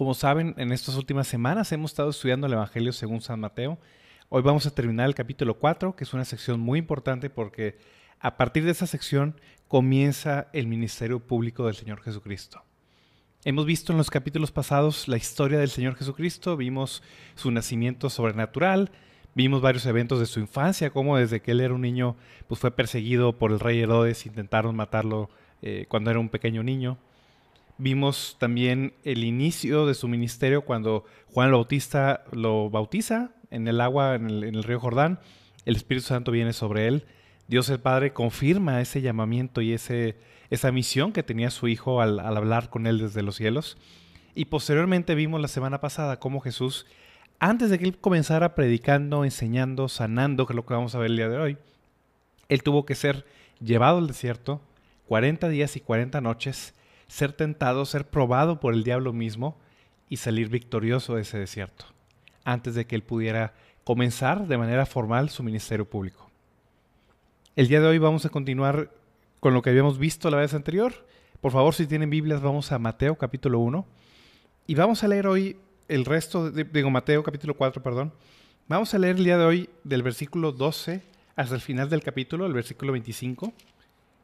Como saben, en estas últimas semanas hemos estado estudiando el Evangelio según San Mateo. Hoy vamos a terminar el capítulo 4, que es una sección muy importante porque a partir de esa sección comienza el ministerio público del Señor Jesucristo. Hemos visto en los capítulos pasados la historia del Señor Jesucristo, vimos su nacimiento sobrenatural, vimos varios eventos de su infancia, como desde que él era un niño pues fue perseguido por el rey Herodes, intentaron matarlo eh, cuando era un pequeño niño. Vimos también el inicio de su ministerio cuando Juan el Bautista lo bautiza en el agua, en el, río Jordán. El Espíritu Santo viene sobre él. Dios el Padre confirma ese llamamiento y ese, esa misión que tenía su Hijo al, al hablar con él desde los cielos. Y posteriormente vimos la semana pasada cómo Jesús, antes de que él comenzara predicando, enseñando, sanando, que es lo que vamos a ver el día de hoy, él tuvo que ser llevado al desierto 40 días y 40 noches ser tentado, ser probado por el diablo mismo y salir victorioso de ese desierto, antes de que él pudiera comenzar de manera formal su ministerio público. El día de hoy vamos a continuar con lo que habíamos visto la vez anterior. Por favor, si tienen Biblias, vamos a Mateo capítulo 1 y vamos a leer hoy el resto, de, digo Mateo capítulo 4, perdón. Vamos a leer el día de hoy del versículo 12 hasta el final del capítulo, el versículo 25.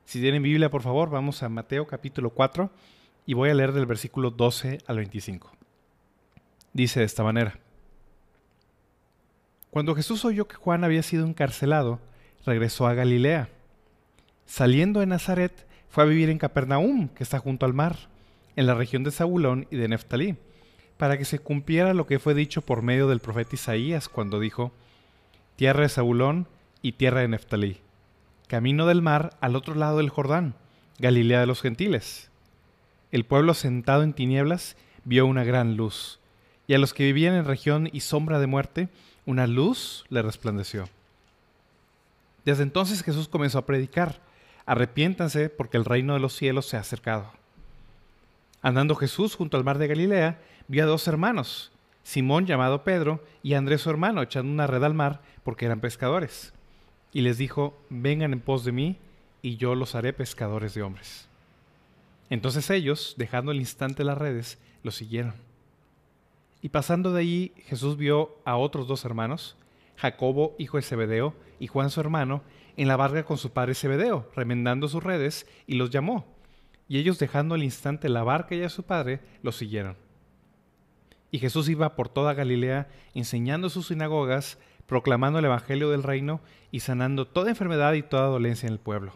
Si tienen Biblia, por favor, vamos a Mateo capítulo 4 y voy a leer del versículo 12 al 25. Dice de esta manera. Cuando Jesús oyó que Juan había sido encarcelado, regresó a Galilea. Saliendo de Nazaret, fue a vivir en Capernaum, que está junto al mar, en la región de Zabulón y de Neftalí, para que se cumpliera lo que fue dicho por medio del profeta Isaías cuando dijo, Tierra de Zabulón y tierra de Neftalí camino del mar al otro lado del Jordán, Galilea de los gentiles. El pueblo sentado en tinieblas vio una gran luz, y a los que vivían en región y sombra de muerte, una luz le resplandeció. Desde entonces Jesús comenzó a predicar, arrepiéntanse porque el reino de los cielos se ha acercado. Andando Jesús junto al mar de Galilea, vio a dos hermanos, Simón llamado Pedro y Andrés su hermano, echando una red al mar porque eran pescadores y les dijo, vengan en pos de mí, y yo los haré pescadores de hombres. Entonces ellos, dejando el instante las redes, lo siguieron. Y pasando de allí, Jesús vio a otros dos hermanos, Jacobo, hijo de Zebedeo, y Juan su hermano, en la barca con su padre Zebedeo, remendando sus redes, y los llamó. Y ellos, dejando al instante la barca y a su padre, lo siguieron. Y Jesús iba por toda Galilea, enseñando sus sinagogas, proclamando el Evangelio del reino y sanando toda enfermedad y toda dolencia en el pueblo.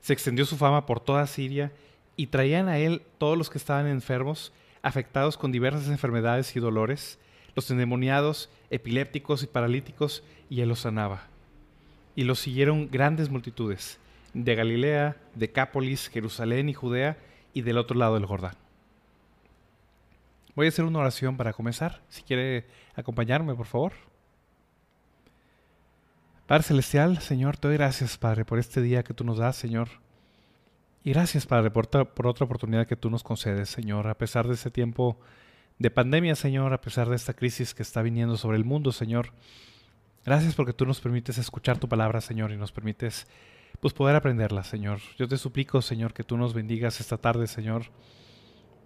Se extendió su fama por toda Siria y traían a él todos los que estaban enfermos, afectados con diversas enfermedades y dolores, los endemoniados, epilépticos y paralíticos, y él los sanaba. Y los siguieron grandes multitudes, de Galilea, Decápolis, Jerusalén y Judea, y del otro lado del Jordán. Voy a hacer una oración para comenzar. Si quiere acompañarme, por favor. Padre Celestial, Señor, te doy gracias, Padre, por este día que tú nos das, Señor. Y gracias, Padre, por, por otra oportunidad que tú nos concedes, Señor, a pesar de este tiempo de pandemia, Señor, a pesar de esta crisis que está viniendo sobre el mundo, Señor. Gracias porque tú nos permites escuchar tu palabra, Señor, y nos permites pues poder aprenderla, Señor. Yo te suplico, Señor, que tú nos bendigas esta tarde, Señor.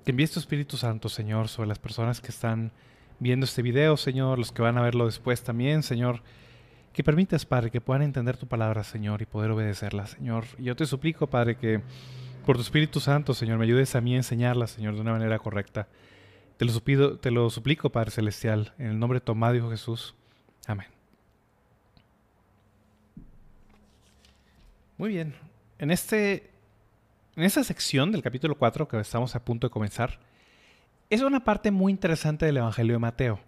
Que envíes tu Espíritu Santo, Señor, sobre las personas que están viendo este video, Señor, los que van a verlo después también, Señor que permitas, Padre, que puedan entender tu palabra, Señor, y poder obedecerla, Señor. Yo te suplico, Padre, que por tu Espíritu Santo, Señor, me ayudes a mí a enseñarla, Señor, de una manera correcta. Te lo, supido, te lo suplico, Padre Celestial, en el nombre de Tomás, Hijo Jesús. Amén. Muy bien. En, este, en esta sección del capítulo 4 que estamos a punto de comenzar, es una parte muy interesante del Evangelio de Mateo.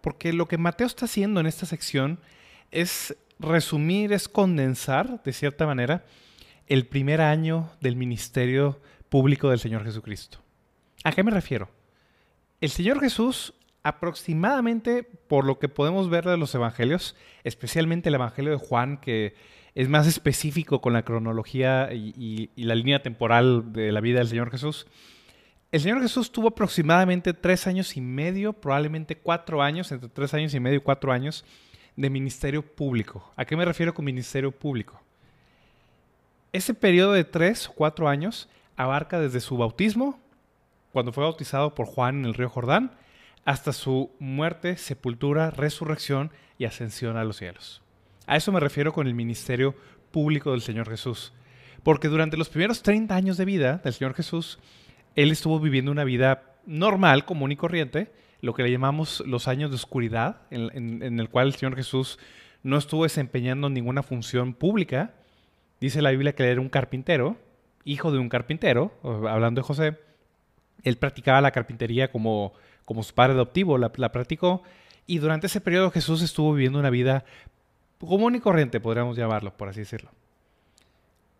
Porque lo que Mateo está haciendo en esta sección es resumir, es condensar, de cierta manera, el primer año del ministerio público del Señor Jesucristo. ¿A qué me refiero? El Señor Jesús aproximadamente, por lo que podemos ver de los evangelios, especialmente el Evangelio de Juan, que es más específico con la cronología y, la línea temporal de la vida del Señor Jesús, el Señor Jesús tuvo aproximadamente tres años y medio, probablemente cuatro años, entre tres años y medio y cuatro años, de ministerio público. ¿A qué me refiero con ministerio público? Ese periodo de tres o cuatro años abarca desde su bautismo, cuando fue bautizado por Juan en el río Jordán, hasta su muerte, sepultura, resurrección y ascensión a los cielos. A eso me refiero con el ministerio público del Señor Jesús. Porque durante los primeros 30 años de vida del Señor Jesús, Él estuvo viviendo una vida normal, común y corriente, lo que le llamamos los años de oscuridad, en, el cual el Señor Jesús no estuvo desempeñando ninguna función pública. Dice la Biblia que él era un carpintero, hijo de un carpintero, hablando de José. Él practicaba la carpintería como, como su padre adoptivo, la, la practicó. Y durante ese periodo Jesús estuvo viviendo una vida común y corriente, podríamos llamarlo, por así decirlo.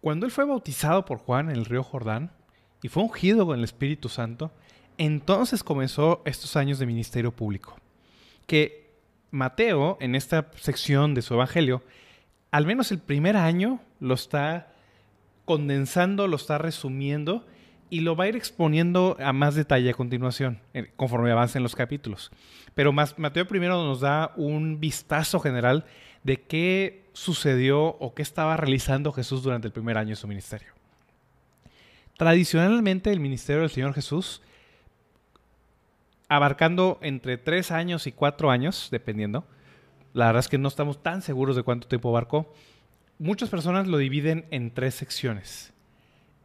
Cuando él fue bautizado por Juan en el río Jordán y fue ungido con el Espíritu Santo, entonces comenzó estos años de ministerio público. Que Mateo, en esta sección de su Evangelio, al menos el primer año lo está condensando, lo está resumiendo y lo va a ir exponiendo a más detalle a continuación, conforme avancen los capítulos. Pero Mateo primero nos da un vistazo general de qué sucedió o qué estaba realizando Jesús durante el primer año de su ministerio. Tradicionalmente el ministerio del Señor Jesús, abarcando entre tres años y cuatro años, dependiendo, la verdad es que no estamos tan seguros de cuánto tiempo abarcó, muchas personas lo dividen en tres secciones.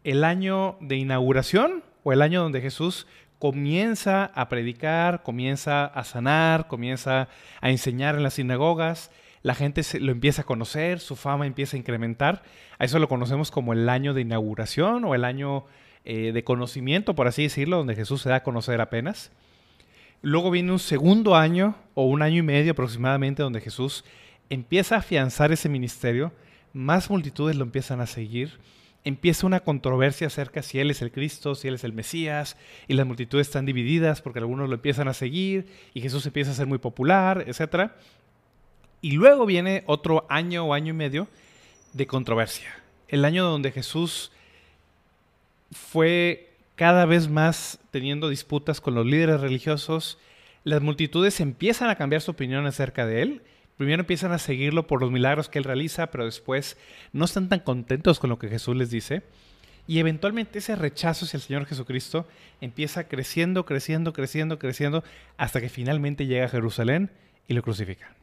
El año de inauguración o el año donde Jesús comienza a predicar, comienza a sanar, comienza a enseñar en las sinagogas, la gente lo empieza a conocer, su fama empieza a incrementar. A eso lo conocemos como el año de inauguración o el año eh, de conocimiento, por así decirlo, donde Jesús se da a conocer apenas. Luego viene un segundo año o un año y medio aproximadamente donde Jesús empieza a afianzar ese ministerio, más multitudes lo empiezan a seguir, empieza una controversia acerca si Él es el Cristo, si Él es el Mesías, y las multitudes están divididas porque algunos lo empiezan a seguir y Jesús empieza a ser muy popular, etc. Y luego viene otro año o año y medio de controversia. El año donde Jesús fue cada vez más teniendo disputas con los líderes religiosos. Las multitudes empiezan a cambiar su opinión acerca de él. Primero empiezan a seguirlo por los milagros que él realiza, pero después no están tan contentos con lo que Jesús les dice. Y eventualmente ese rechazo hacia el Señor Jesucristo empieza creciendo, creciendo, creciendo, creciendo, hasta que finalmente llega a Jerusalén y lo crucifican.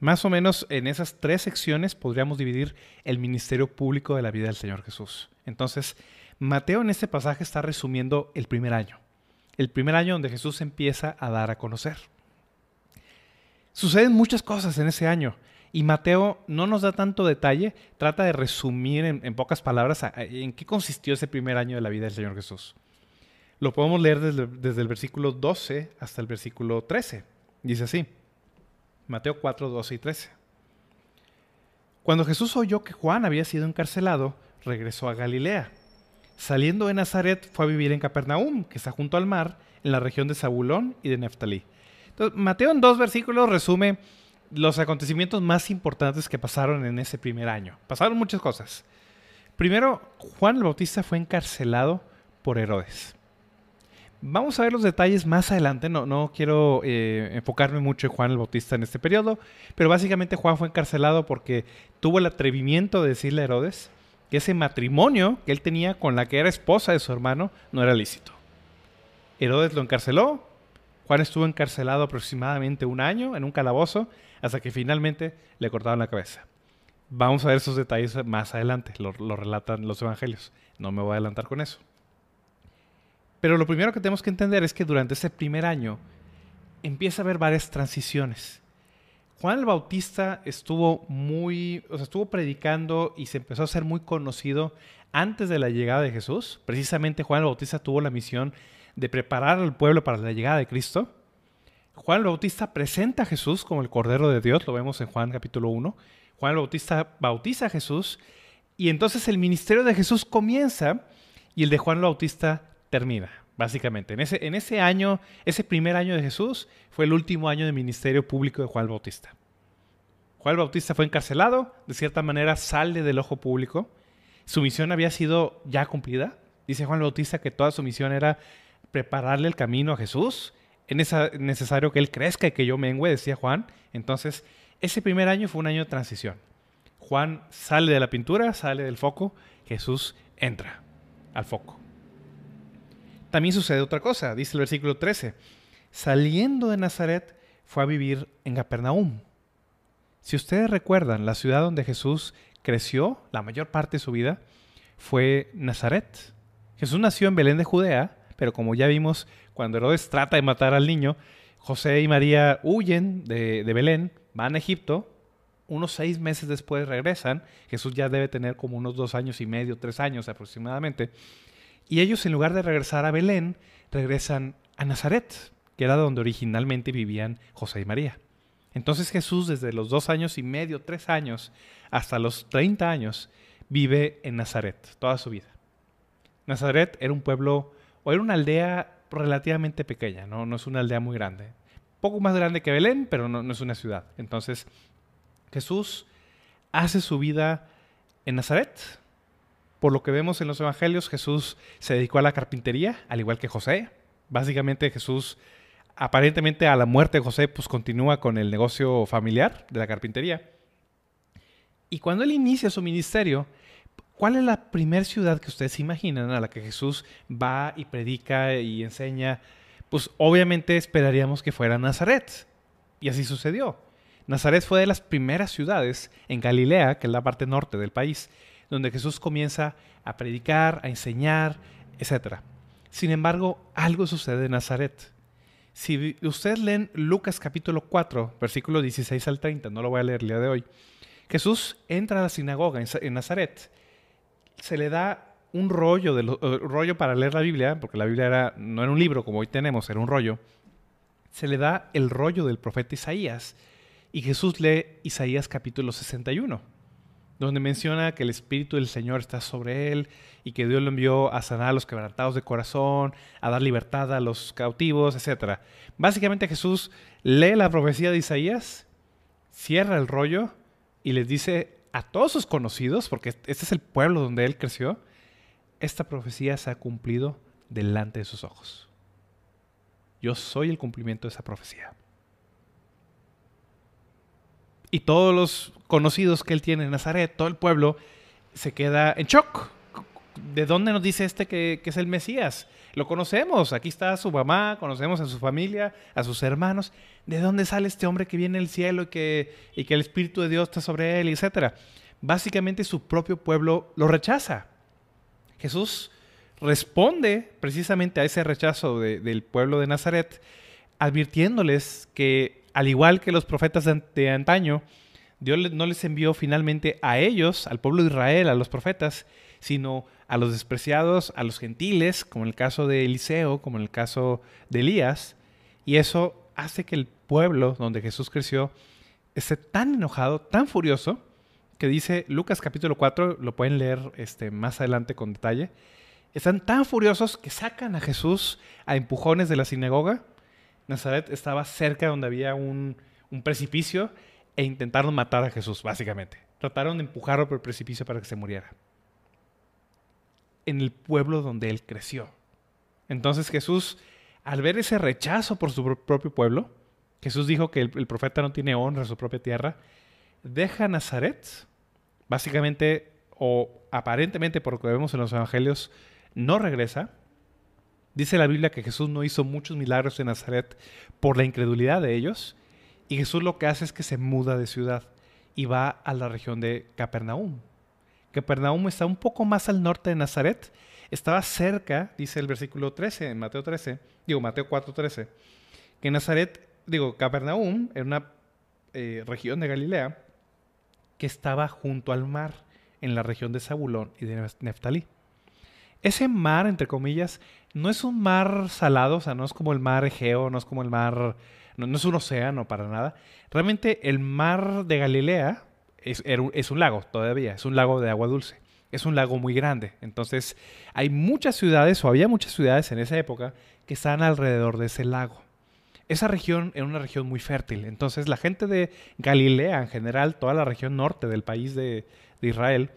Más o menos en esas tres secciones podríamos dividir el ministerio público de la vida del Señor Jesús. Entonces, Mateo en este pasaje está resumiendo el primer año, el primer año donde Jesús empieza a dar a conocer. Suceden muchas cosas en ese año y Mateo no nos da tanto detalle, trata de resumir en, pocas palabras en qué consistió ese primer año de la vida del Señor Jesús. Lo podemos leer desde, desde el versículo 12 hasta el versículo 13. Dice así. Mateo 4, 12 y 13. Cuando Jesús oyó que Juan había sido encarcelado, regresó a Galilea. Saliendo de Nazaret, fue a vivir en Capernaum, que está junto al mar, en la región de Zabulón y de Neftalí. Mateo en dos versículos resume los acontecimientos más importantes que pasaron en ese primer año. Pasaron muchas cosas. Primero, Juan el Bautista fue encarcelado por Herodes. Vamos a ver los detalles más adelante, no, no quiero eh, enfocarme mucho en Juan el Bautista en este periodo, pero básicamente Juan fue encarcelado porque tuvo el atrevimiento de decirle a Herodes que ese matrimonio que él tenía con la que era esposa de su hermano no era lícito. Herodes lo encarceló, Juan estuvo encarcelado aproximadamente un año en un calabozo hasta que finalmente le cortaron la cabeza. Vamos a ver esos detalles más adelante, lo relatan los evangelios, no me voy a adelantar con eso. Pero lo primero que tenemos que entender es que durante ese primer año empieza a haber varias transiciones. Juan el Bautista estuvo muy, o sea, estuvo predicando y se empezó a ser muy conocido antes de la llegada de Jesús. Precisamente Juan el Bautista tuvo la misión de preparar al pueblo para la llegada de Cristo. Juan el Bautista presenta a Jesús como el Cordero de Dios, lo vemos en Juan capítulo 1. Juan el Bautista bautiza a Jesús y entonces el ministerio de Jesús comienza y el de Juan el Bautista termina, básicamente. En ese, en ese año, ese primer año de Jesús, fue el último año de ministerio público de Juan Bautista. Juan Bautista fue encarcelado, de cierta manera sale del ojo público. Su misión había sido ya cumplida. Dice Juan Bautista que toda su misión era prepararle el camino a Jesús. Es necesario que él crezca y que yo mengüe, decía Juan. Entonces, ese primer año fue un año de transición. Juan sale de la pintura, sale del foco, Jesús entra al foco. También sucede otra cosa, dice el versículo 13. Saliendo de Nazaret, fue a vivir en Capernaum. Si ustedes recuerdan, la ciudad donde Jesús creció, la mayor parte de su vida, fue Nazaret. Jesús nació en Belén de Judea, pero como ya vimos, cuando Herodes trata de matar al niño, José y María huyen de, Belén, van a Egipto, unos seis meses después regresan, Jesús ya debe tener como unos dos años y medio, tres años aproximadamente, y ellos en lugar de regresar a Belén, regresan a Nazaret, que era donde originalmente vivían José y María. Entonces Jesús desde los dos años y medio, tres años, hasta los treinta años, vive en Nazaret toda su vida. Nazaret era un pueblo, o era una aldea relativamente pequeña, ¿no? no es una aldea muy grande. Poco más grande que Belén, pero no, es una ciudad. Entonces, Jesús hace su vida en Nazaret. Por lo que vemos en los evangelios, Jesús se dedicó a la carpintería, al igual que José. Básicamente Jesús, aparentemente a la muerte de José, pues continúa con el negocio familiar de la carpintería. Y cuando él inicia su ministerio, ¿Cuál es la primera ciudad que ustedes imaginan a la que Jesús va y predica y enseña? Pues obviamente esperaríamos que fuera Nazaret. Y así sucedió. Nazaret fue de las primeras ciudades en Galilea, que es la parte norte del país, donde Jesús comienza a predicar, a enseñar, etc. Sin embargo, algo sucede en Nazaret. Si ustedes leen Lucas capítulo 4, versículo 16 al 30, no lo voy a leer el día de hoy, Jesús entra a la sinagoga en Nazaret se le da un rollo, de eh, rollo para leer la Biblia, porque la Biblia era, no era un libro como hoy tenemos, era un rollo. Se le da el rollo del profeta Isaías. Y Jesús lee Isaías capítulo 61, donde menciona que el Espíritu del Señor está sobre él y que Dios lo envió a sanar a los quebrantados de corazón, a dar libertad a los cautivos, etc. Básicamente Jesús lee la profecía de Isaías, cierra el rollo y les dice a todos sus conocidos, porque este es el pueblo donde él creció, esta profecía se ha cumplido delante de sus ojos. Yo soy el cumplimiento de esa profecía. Y todos los conocidos que él tiene en Nazaret, todo el pueblo, se queda en shock. ¿De dónde nos dice este que, es el Mesías? Lo conocemos, aquí está su mamá, conocemos a su familia, a sus hermanos. ¿De dónde sale este hombre que viene del cielo y que, y que el Espíritu de Dios está sobre él, etcétera? Básicamente su propio pueblo lo rechaza. Jesús responde precisamente a ese rechazo del pueblo de Nazaret, advirtiéndoles que, al igual que los profetas de antaño, Dios no les envió finalmente a ellos, al pueblo de Israel, a los profetas, sino a los despreciados, a los gentiles, como en el caso de Eliseo, como en el caso de Elías. Y eso hace que el pueblo donde Jesús creció esté tan enojado, tan furioso, que dice Lucas capítulo 4, lo pueden leer este, más adelante con detalle. Están tan furiosos que sacan a Jesús a empujones de la sinagoga. Nazaret estaba cerca donde había un, precipicio e intentaron matar a Jesús, básicamente. Trataron de empujarlo por el precipicio para que se muriera. En el pueblo donde él creció. Entonces Jesús, al ver ese rechazo por su propio pueblo, Jesús dijo que el, profeta no tiene honra en su propia tierra, deja Nazaret, básicamente o aparentemente por lo que vemos en los evangelios, no regresa. Dice la Biblia que Jesús no hizo muchos milagros en Nazaret por la incredulidad de ellos y Jesús lo que hace es que se muda de ciudad y va a la región de Capernaum. Capernaum está un poco más al norte de Nazaret. Estaba cerca, dice el versículo 13, en Mateo 13, digo Mateo 4, 13, que Nazaret, digo, Capernaum era una eh, región de Galilea que estaba junto al mar, en la región de Zabulón y de Neftalí. Ese mar, entre comillas, no es un mar salado, o sea, no es como el mar Egeo, no es como el mar no, es un océano para nada. Realmente el mar de Galilea es, un lago todavía, es un lago de agua dulce. es un lago muy grande. Entonces, hay muchas ciudades, o había muchas ciudades en esa época, que estaban alrededor de ese lago. Esa región era una región muy fértil. Entonces, la gente de Galilea, en general, toda la región norte del país de, de Israel,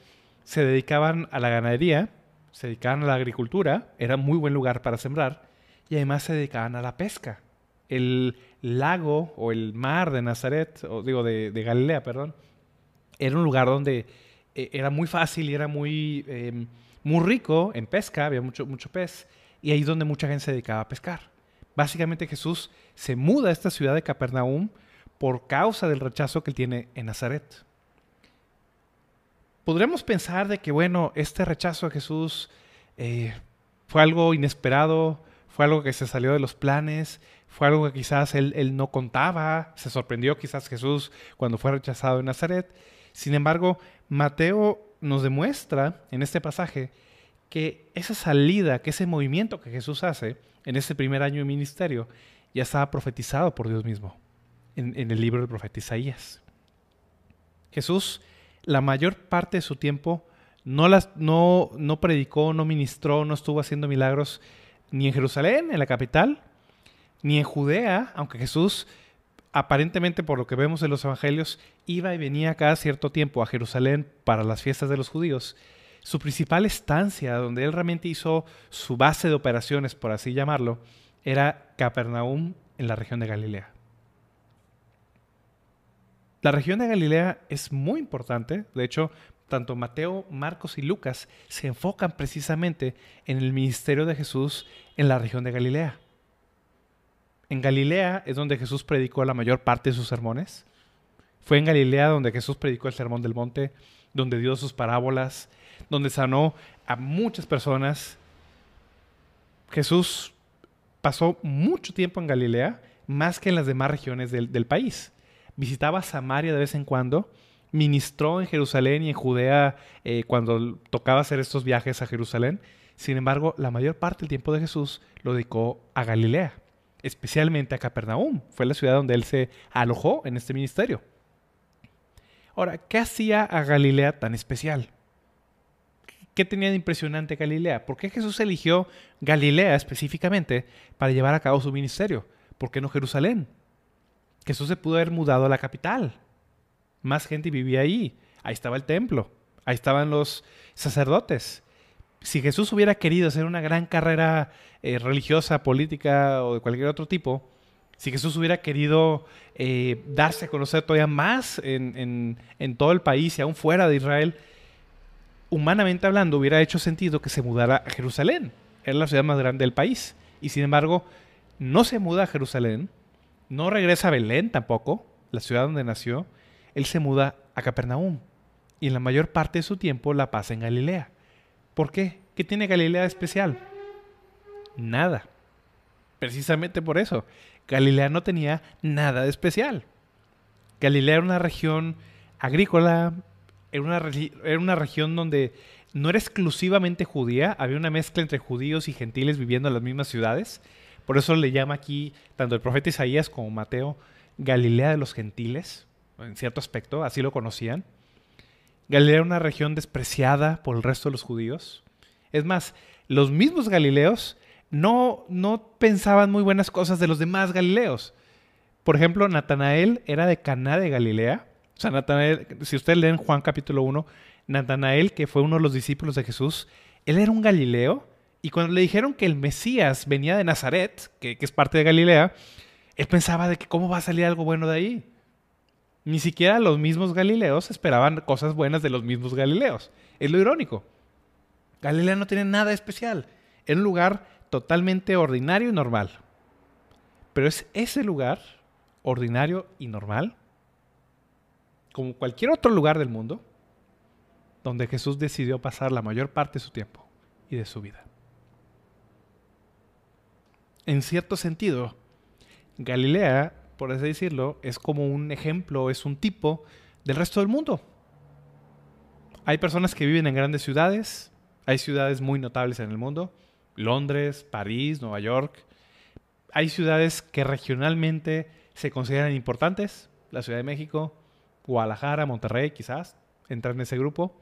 se dedicaban a la ganadería, se dedicaban a la agricultura, era muy buen lugar para sembrar, y además se dedicaban a la pesca. El lago o el mar de Nazaret, o digo de, Galilea, perdón, era un lugar donde eh, era muy fácil y era muy, em, muy rico en pesca, había mucho, mucho pez, y ahí es donde mucha gente se dedicaba a pescar. Básicamente Jesús se muda a esta ciudad de Capernaum por causa del rechazo que él tiene en Nazaret. Podríamos pensar de que, bueno, este rechazo a Jesús eh, fue algo inesperado, fue algo que se salió de los planes, fue algo que quizás él, no contaba, se sorprendió quizás Jesús cuando fue rechazado en Nazaret. Sin embargo, Mateo nos demuestra en este pasaje que esa salida, que ese movimiento que Jesús hace en ese primer año de ministerio, ya estaba profetizado por Dios mismo en, en el libro del profeta Isaías. Jesús, la mayor parte de su tiempo, no, las, no, no predicó, no ministró, no estuvo haciendo milagros ni en Jerusalén, en la capital, ni en Judea, aunque Jesús aparentemente por lo que vemos en los evangelios iba y venía cada cierto tiempo a Jerusalén para las fiestas de los judíos. Su principal estancia, donde él realmente hizo su base de operaciones, por así llamarlo, era Capernaum en la región de Galilea. La región de Galilea es muy importante, de hecho, tanto Mateo, Marcos y Lucas se enfocan precisamente en el ministerio de Jesús en la región de Galilea. En Galilea es donde Jesús predicó la mayor parte de sus sermones. Fue en Galilea donde Jesús predicó el Sermón del Monte, donde dio sus parábolas, donde sanó a muchas personas. Jesús pasó mucho tiempo en Galilea, más que en las demás regiones del, del país. Visitaba Samaria de vez en cuando ministró en Jerusalén y en Judea eh, cuando tocaba hacer estos viajes a Jerusalén. Sin embargo, la mayor parte del tiempo de Jesús lo dedicó a Galilea, especialmente a Capernaum. Fue la ciudad donde él se alojó en este ministerio. Ahora, ¿qué hacía a Galilea tan especial? ¿Qué tenía de impresionante Galilea? ¿Por qué Jesús eligió Galilea específicamente para llevar a cabo su ministerio? ¿Por qué no Jerusalén? Jesús se pudo haber mudado a la capital, más gente vivía ahí. Ahí estaba el templo, ahí estaban los sacerdotes. Si Jesús hubiera querido hacer una gran carrera eh, religiosa, política o de cualquier otro tipo, si Jesús hubiera querido eh, darse a conocer todavía más en, en, todo el país y aún fuera de Israel, humanamente hablando, hubiera hecho sentido que se mudara a Jerusalén. Era la ciudad más grande del país. Y sin embargo, no se muda a Jerusalén, no regresa a Belén tampoco, la ciudad donde nació, él se muda a Capernaum y en la mayor parte de su tiempo la pasa en Galilea. ¿Por qué? ¿Qué tiene Galilea de especial? Nada. Precisamente por eso. Galilea no tenía nada de especial. Galilea era una región agrícola, era una, era una región donde no era exclusivamente judía, había una mezcla entre judíos y gentiles viviendo en las mismas ciudades. Por eso le llama aquí tanto el profeta Isaías como Mateo Galilea de los gentiles en cierto aspecto, así lo conocían. Galilea era una región despreciada por el resto de los judíos. Es más, los mismos galileos no, no pensaban muy buenas cosas de los demás galileos. Por ejemplo, Natanael era de Caná de Galilea. O sea, Natanael, si ustedes leen Juan capítulo 1, Natanael, que fue uno de los discípulos de Jesús, él era un galileo. Y cuando le dijeron que el Mesías venía de Nazaret, que, es parte de Galilea, él pensaba de que cómo va a salir algo bueno de ahí. Ni siquiera los mismos Galileos esperaban cosas buenas de los mismos Galileos. Es lo irónico. Galilea no tiene nada especial. Es un lugar totalmente ordinario y normal. Pero es ese lugar, ordinario y normal, como cualquier otro lugar del mundo, donde Jesús decidió pasar la mayor parte de su tiempo y de su vida. En cierto sentido, Galilea por así decirlo, es como un ejemplo, es un tipo del resto del mundo. Hay personas que viven en grandes ciudades, hay ciudades muy notables en el mundo, Londres, París, Nueva York. Hay ciudades que regionalmente se consideran importantes, la Ciudad de México, Guadalajara, Monterrey quizás, entran en ese grupo.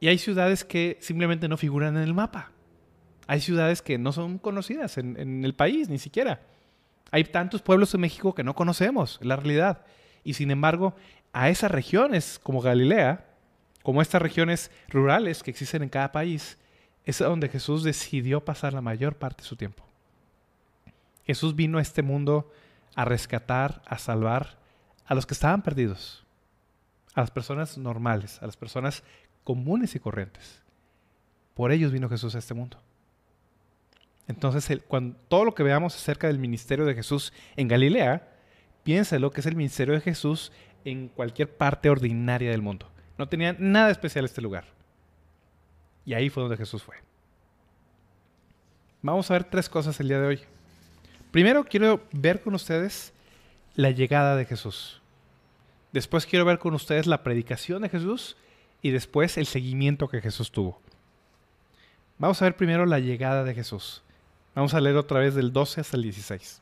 Y hay ciudades que simplemente no figuran en el mapa. Hay ciudades que no son conocidas en, el país, ni siquiera. Hay tantos pueblos en México que no conocemos, la realidad. Y sin embargo, a esas regiones como Galilea, como estas regiones rurales que existen en cada país, es donde Jesús decidió pasar la mayor parte de su tiempo. Jesús vino a este mundo a rescatar, a salvar a los que estaban perdidos, a las personas normales, a las personas comunes y corrientes. Por ellos vino Jesús a este mundo. Entonces, cuando, todo lo que veamos acerca del ministerio de Jesús en Galilea, piénselo que es el ministerio de Jesús en cualquier parte ordinaria del mundo. No tenía nada especial este lugar. Y ahí fue donde Jesús fue. Vamos a ver tres cosas el día de hoy. Primero quiero ver con ustedes la llegada de Jesús. Después quiero ver con ustedes la predicación de Jesús y después el seguimiento que Jesús tuvo. Vamos a ver primero la llegada de Jesús. Vamos a leer otra vez del 12 hasta el 16.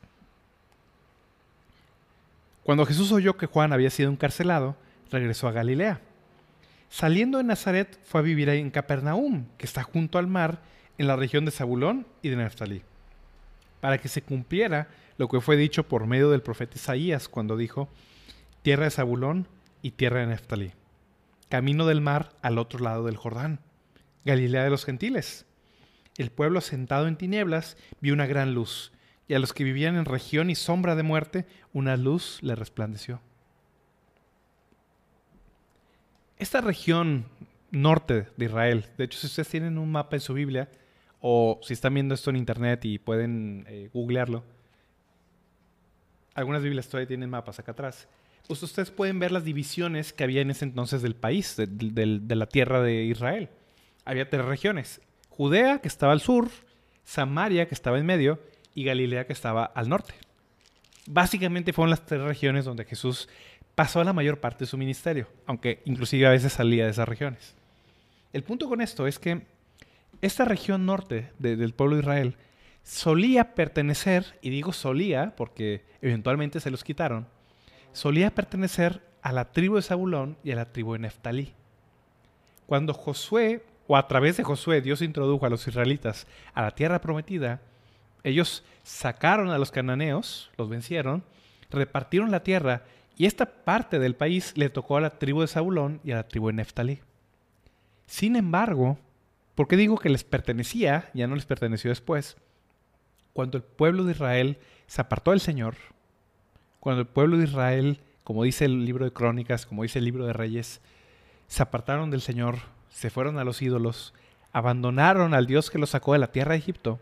Cuando Jesús oyó que Juan había sido encarcelado, regresó a Galilea. Saliendo de Nazaret fue a vivir en Capernaum, que está junto al mar, en la región de Zabulón y de Neftalí, para que se cumpliera lo que fue dicho por medio del profeta Isaías cuando dijo, tierra de Zabulón y tierra de Neftalí, camino del mar al otro lado del Jordán, Galilea de los gentiles. El pueblo sentado en tinieblas vio una gran luz, y a los que vivían en región y sombra de muerte, una luz le resplandeció. Esta región norte de Israel, de hecho si ustedes tienen un mapa en su Biblia, o si están viendo esto en internet y pueden eh, googlearlo, algunas Biblias todavía tienen mapas acá atrás, pues ustedes pueden ver las divisiones que había en ese entonces del país, de la tierra de Israel. Había tres regiones, Judea, que estaba al sur, Samaria, que estaba en medio, y Galilea que estaba al norte. Básicamente fueron las tres regiones donde Jesús pasó la mayor parte de su ministerio, aunque inclusive a veces salía de esas regiones. El punto con esto es que esta región norte del pueblo de Israel solía pertenecer, y digo solía porque eventualmente se los quitaron, solía pertenecer a la tribu de Zabulón y a la tribu de Neftalí. Cuando Josué, o a través de Josué, Dios introdujo a los israelitas a la tierra prometida, ellos sacaron a los cananeos, los vencieron, repartieron la tierra y esta parte del país le tocó a la tribu de Zabulón y a la tribu de Neftalí. Sin embargo, ¿por qué digo que les pertenecía? Ya no les perteneció después. Cuando el pueblo de Israel se apartó del Señor, cuando el pueblo de Israel, como dice el libro de Crónicas, como dice el libro de Reyes, se apartaron del Señor, se fueron a los ídolos, abandonaron al Dios que los sacó de la tierra de Egipto,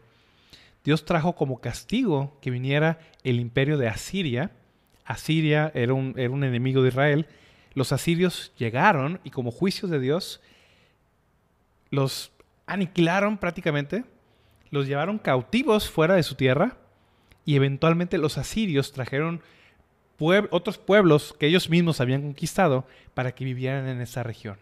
Dios trajo como castigo que viniera el imperio de Asiria. Asiria era un, enemigo de Israel. Los asirios llegaron y como juicios de Dios los aniquilaron prácticamente, los llevaron cautivos fuera de su tierra y eventualmente los asirios trajeron otros pueblos que ellos mismos habían conquistado para que vivieran en esa región.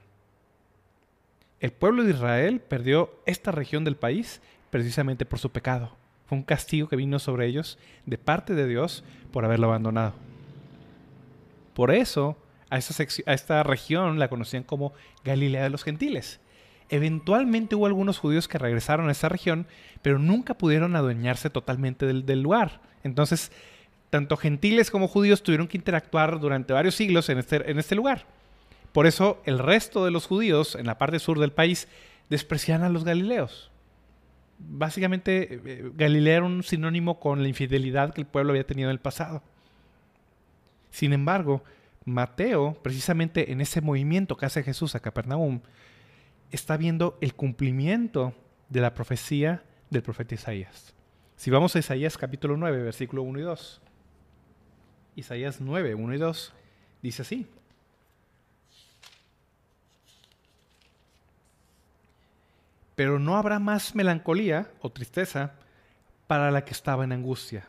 El pueblo de Israel perdió esta región del país precisamente por su pecado. Fue un castigo que vino sobre ellos de parte de Dios por haberlo abandonado. Por eso a esta, región la conocían como Galilea de los Gentiles. Eventualmente hubo algunos judíos que regresaron a esa región, pero nunca pudieron adueñarse totalmente del, lugar. Entonces, tanto gentiles como judíos tuvieron que interactuar durante varios siglos en este, en este lugar. Por eso el resto de los judíos en la parte sur del país desprecian a los galileos básicamente eh, Galilea era un sinónimo con la infidelidad que el pueblo había tenido en el pasado. Sin embargo, Mateo, precisamente en ese movimiento que hace Jesús a Capernaum, está viendo el cumplimiento de la profecía del profeta Isaías. Si vamos a Isaías capítulo 9, versículo 1 y 2. Isaías 9, 1 y 2 dice así. Pero no habrá más melancolía o tristeza para la que estaba en angustia.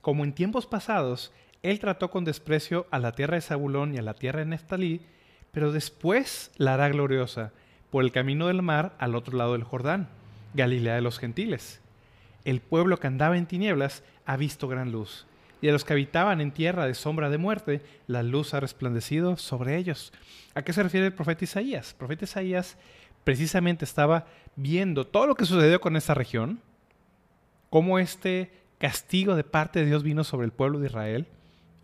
Como en tiempos pasados, él trató con desprecio a la tierra de Zabulón y a la tierra de Neftalí, pero después la hará gloriosa por el camino del mar al otro lado del Jordán, Galilea de los gentiles. El pueblo que andaba en tinieblas ha visto gran luz, y a los que habitaban en tierra de sombra de muerte, la luz ha resplandecido sobre ellos. ¿A qué se refiere el profeta Isaías? El profeta Isaías precisamente estaba viendo todo lo que sucedió con esa región, cómo este castigo de parte de Dios vino sobre el pueblo de Israel,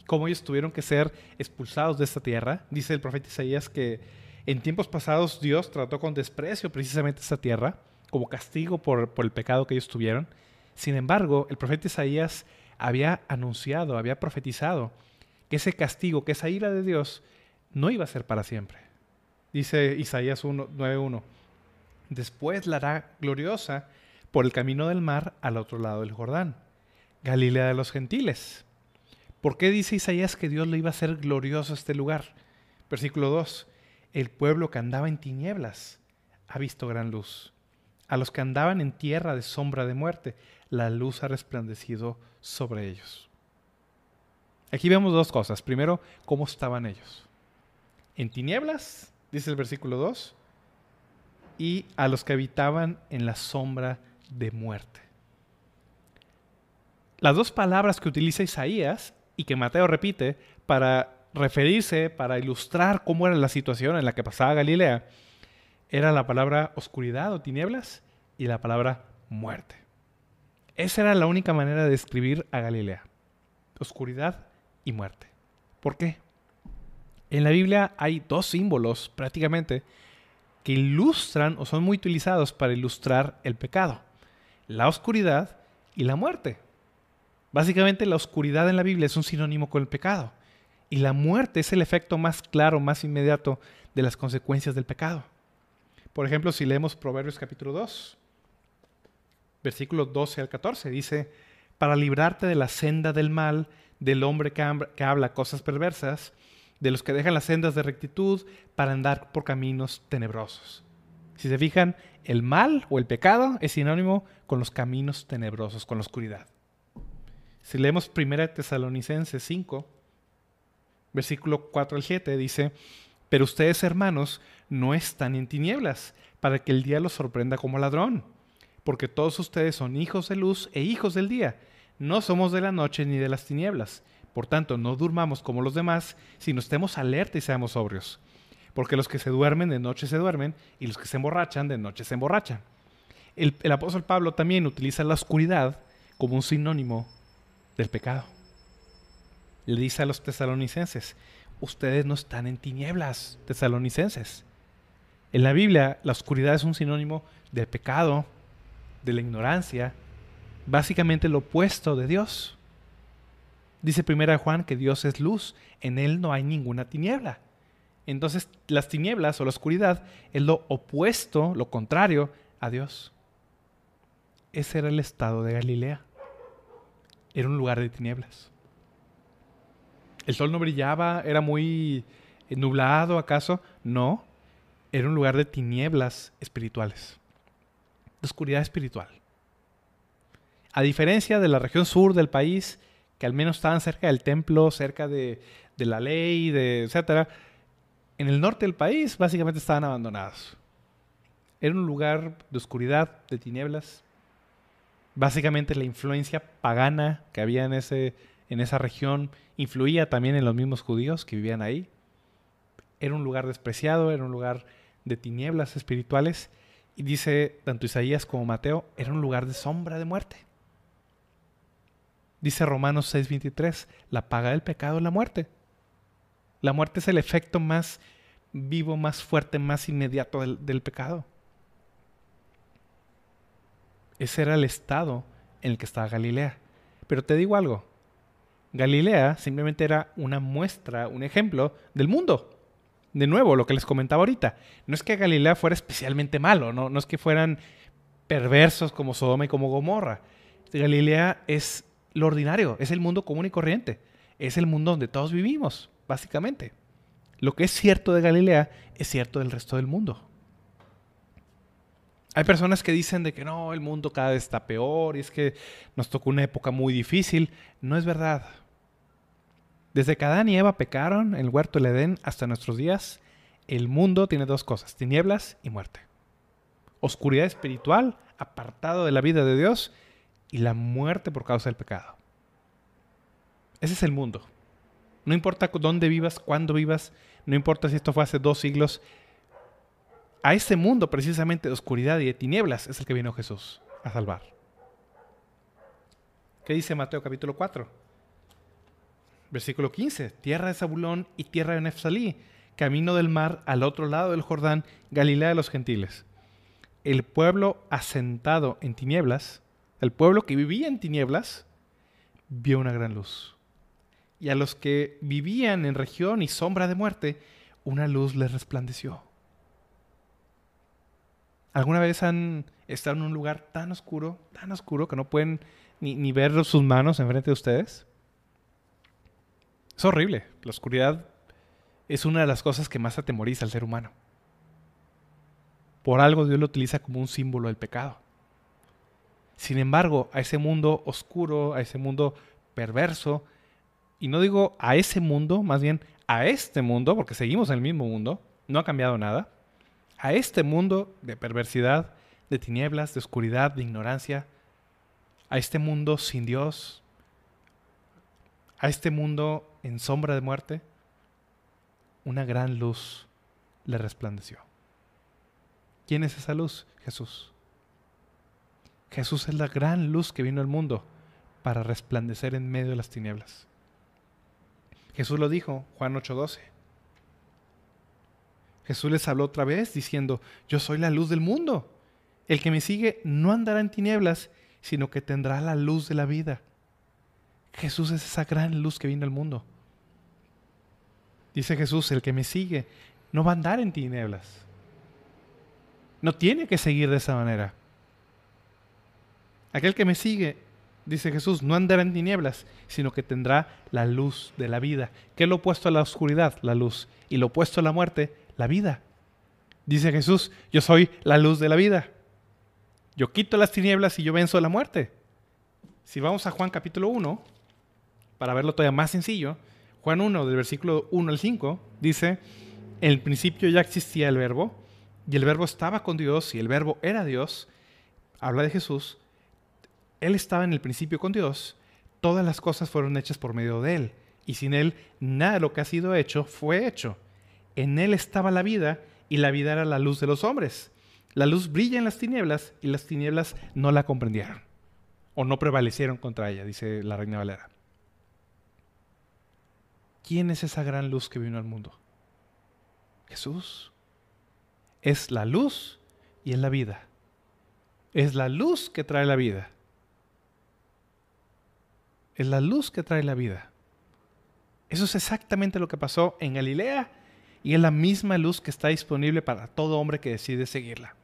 cómo ellos tuvieron que ser expulsados de esta tierra. Dice el profeta Isaías que en tiempos pasados Dios trató con desprecio precisamente esta tierra, como castigo por, por el pecado que ellos tuvieron. Sin embargo, el profeta Isaías había anunciado, había profetizado que ese castigo, que esa ira de Dios, no iba a ser para siempre. Dice Isaías 9.1, después la hará gloriosa por el camino del mar al otro lado del Jordán, Galilea de los gentiles. ¿Por qué dice Isaías que Dios le iba a hacer glorioso a este lugar? Versículo 2, el pueblo que andaba en tinieblas ha visto gran luz. A los que andaban en tierra de sombra de muerte, la luz ha resplandecido sobre ellos. Aquí vemos dos cosas. Primero, cómo estaban ellos. En tinieblas, dice el versículo 2, y a los que habitaban en la sombra de muerte. Las dos palabras que utiliza Isaías y que Mateo repite para referirse, para ilustrar cómo era la situación en la que pasaba Galilea, era la palabra oscuridad o tinieblas y la palabra muerte. Esa era la única manera de describir a Galilea. Oscuridad y muerte. ¿Por qué? En la Biblia hay dos símbolos prácticamente que ilustran o son muy utilizados para ilustrar el pecado. La oscuridad y la muerte. Básicamente la oscuridad en la Biblia es un sinónimo con el pecado. Y la muerte es el efecto más claro, más inmediato de las consecuencias del pecado. Por ejemplo, si leemos Proverbios capítulo 2, versículos 12 al 14, dice, para librarte de la senda del mal, del hombre que, habla cosas perversas, de los que dejan las sendas de rectitud para andar por caminos tenebrosos. Si se fijan, el mal o el pecado es sinónimo con los caminos tenebrosos, con la oscuridad. Si leemos 1 Tesalonicenses 5, versículo 4 al 7, dice, pero ustedes hermanos no están en tinieblas, para que el día los sorprenda como ladrón, porque todos ustedes son hijos de luz e hijos del día. No somos de la noche ni de las tinieblas. Por tanto, no durmamos como los demás, sino estemos alerta y seamos sobrios. Porque los que se duermen de noche se duermen y los que se emborrachan de noche se emborrachan. El, el apóstol Pablo también utiliza la oscuridad como un sinónimo del pecado. Le dice a los tesalonicenses, ustedes no están en tinieblas, tesalonicenses. En la Biblia, la oscuridad es un sinónimo del pecado, de la ignorancia, básicamente lo opuesto de Dios. Dice primera Juan que Dios es luz, en él no hay ninguna tiniebla. Entonces, las tinieblas o la oscuridad es lo opuesto, lo contrario a Dios. Ese era el estado de Galilea. Era un lugar de tinieblas. El sol no brillaba, era muy nublado, ¿acaso? No, era un lugar de tinieblas espirituales, de oscuridad espiritual. A diferencia de la región sur del país, que al menos estaban cerca del templo, cerca de, la ley, de etcétera, en el norte del país básicamente estaban abandonados. Era un lugar de oscuridad, de tinieblas. Básicamente la influencia pagana que había en, ese, en esa región influía también en los mismos judíos que vivían ahí. Era un lugar despreciado, era un lugar de tinieblas espirituales. Y dice tanto Isaías como Mateo, era un lugar de sombra de muerte. Dice Romanos 6:23, la paga del pecado es la muerte. La muerte es el efecto más vivo, más fuerte, más inmediato del, pecado. Ese era el estado en el que estaba Galilea. Pero te digo algo, Galilea simplemente era una muestra, un ejemplo del mundo. De nuevo, lo que les comentaba ahorita, no es que Galilea fuera especialmente malo, no, no es que fueran perversos como Sodoma y como Gomorra. Galilea es lo ordinario, es el mundo común y corriente, es el mundo donde todos vivimos, básicamente. Lo que es cierto de Galilea es cierto del resto del mundo. Hay personas que dicen de que no, el mundo cada vez está peor y es que nos tocó una época muy difícil. No es verdad. Desde que Adán y Eva pecaron en el huerto del Edén hasta nuestros días, el mundo tiene dos cosas, tinieblas y muerte. Oscuridad espiritual, apartado de la vida de Dios, y la muerte por causa del pecado. Ese es el mundo. No importa dónde vivas, cuándo vivas, no importa si esto fue hace dos siglos, A ese mundo precisamente de oscuridad y de tinieblas es el que vino Jesús a salvar. ¿Qué dice Mateo capítulo 4? Versículo 15. Tierra de Zabulón y tierra de Nefsalí, camino del mar al otro lado del Jordán, Galilea de los gentiles. El pueblo asentado en tinieblas, el pueblo que vivía en tinieblas, vio una gran luz. Y a los que vivían en región y sombra de muerte, una luz les resplandeció. ¿Alguna vez han estado en un lugar tan oscuro, tan oscuro, que no pueden ni, ver sus manos enfrente de ustedes? Es horrible. La oscuridad es una de las cosas que más atemoriza al ser humano. Por algo Dios lo utiliza como un símbolo del pecado. Sin embargo, a ese mundo oscuro, a ese mundo perverso, y no digo a ese mundo, más bien a este mundo, porque seguimos en el mismo mundo, no ha cambiado nada, a este mundo de perversidad, de tinieblas, de oscuridad, de ignorancia, a este mundo sin Dios, a este mundo en sombra de muerte, una gran luz le resplandeció. ¿Quién es esa luz? Jesús. Jesús es la gran luz que vino al mundo para resplandecer en medio de las tinieblas. Jesús lo dijo, Juan 8:12. Jesús les habló otra vez diciendo, yo soy la luz del mundo. El que me sigue no andará en tinieblas, sino que tendrá la luz de la vida. Jesús es esa gran luz que vino al mundo. Dice Jesús, el que me sigue no va a andar en tinieblas. No tiene que seguir de esa manera. Aquel que me sigue, dice Jesús, no andará en tinieblas, sino que tendrá la luz de la vida. ¿Qué es lo opuesto a la oscuridad? La luz. Y lo opuesto a la muerte, la vida. Dice Jesús, yo soy la luz de la vida. Yo quito las tinieblas y yo venzo la muerte. Si vamos a Juan capítulo 1, para verlo todavía más sencillo, Juan 1, del versículo 1 al 5, dice, en el principio ya existía el verbo, y el verbo estaba con Dios, y el verbo era Dios, habla de Jesús, Él estaba en el principio con Dios, todas las cosas fueron hechas por medio de Él, y sin Él nada de lo que ha sido hecho fue hecho. En Él estaba la vida, y la vida era la luz de los hombres. La luz brilla en las tinieblas, y las tinieblas no la comprendieron, o no prevalecieron contra ella, dice la Reina Valera. ¿Quién es esa gran luz que vino al mundo? Jesús. Es la luz y es la vida. Es la luz que trae la vida. Es la luz que trae la vida. Eso es exactamente lo que pasó en Galilea y es la misma luz que está disponible para todo hombre que decide seguirla.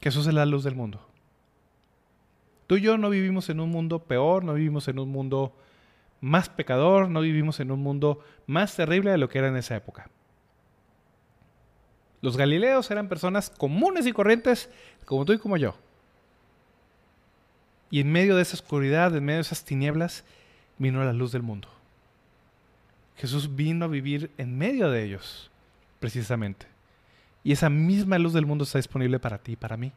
Jesús es la luz del mundo. Tú y yo no vivimos en un mundo peor, no vivimos en un mundo más pecador, no vivimos en un mundo más terrible de lo que era en esa época. Los galileos eran personas comunes y corrientes como tú y como yo. Y en medio de esa oscuridad, en medio de esas tinieblas, vino la luz del mundo. Jesús vino a vivir en medio de ellos, precisamente. Y esa misma luz del mundo está disponible para ti y para mí.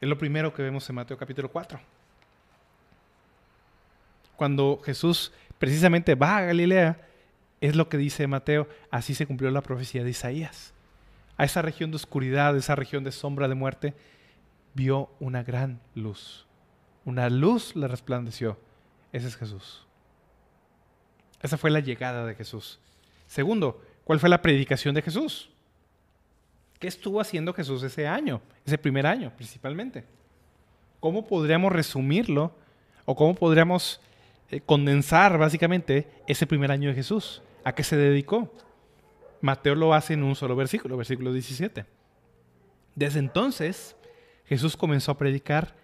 Es lo primero que vemos en Mateo capítulo 4 cuando Jesús precisamente va a Galilea, es lo que dice Mateo, así se cumplió la profecía de Isaías. A esa región de oscuridad, esa región de sombra de muerte, vio una gran luz. Una luz le resplandeció. Ese es Jesús. Esa fue la llegada de Jesús. Segundo, ¿cuál fue la predicación de Jesús? ¿Qué estuvo haciendo Jesús ese año, ese primer año principalmente? ¿Cómo podríamos resumirlo o cómo podríamos eh, condensar básicamente ese primer año de Jesús. ¿A qué se dedicó? Mateo lo hace en un solo versículo, versículo 17. Desde entonces, Jesús comenzó a predicar,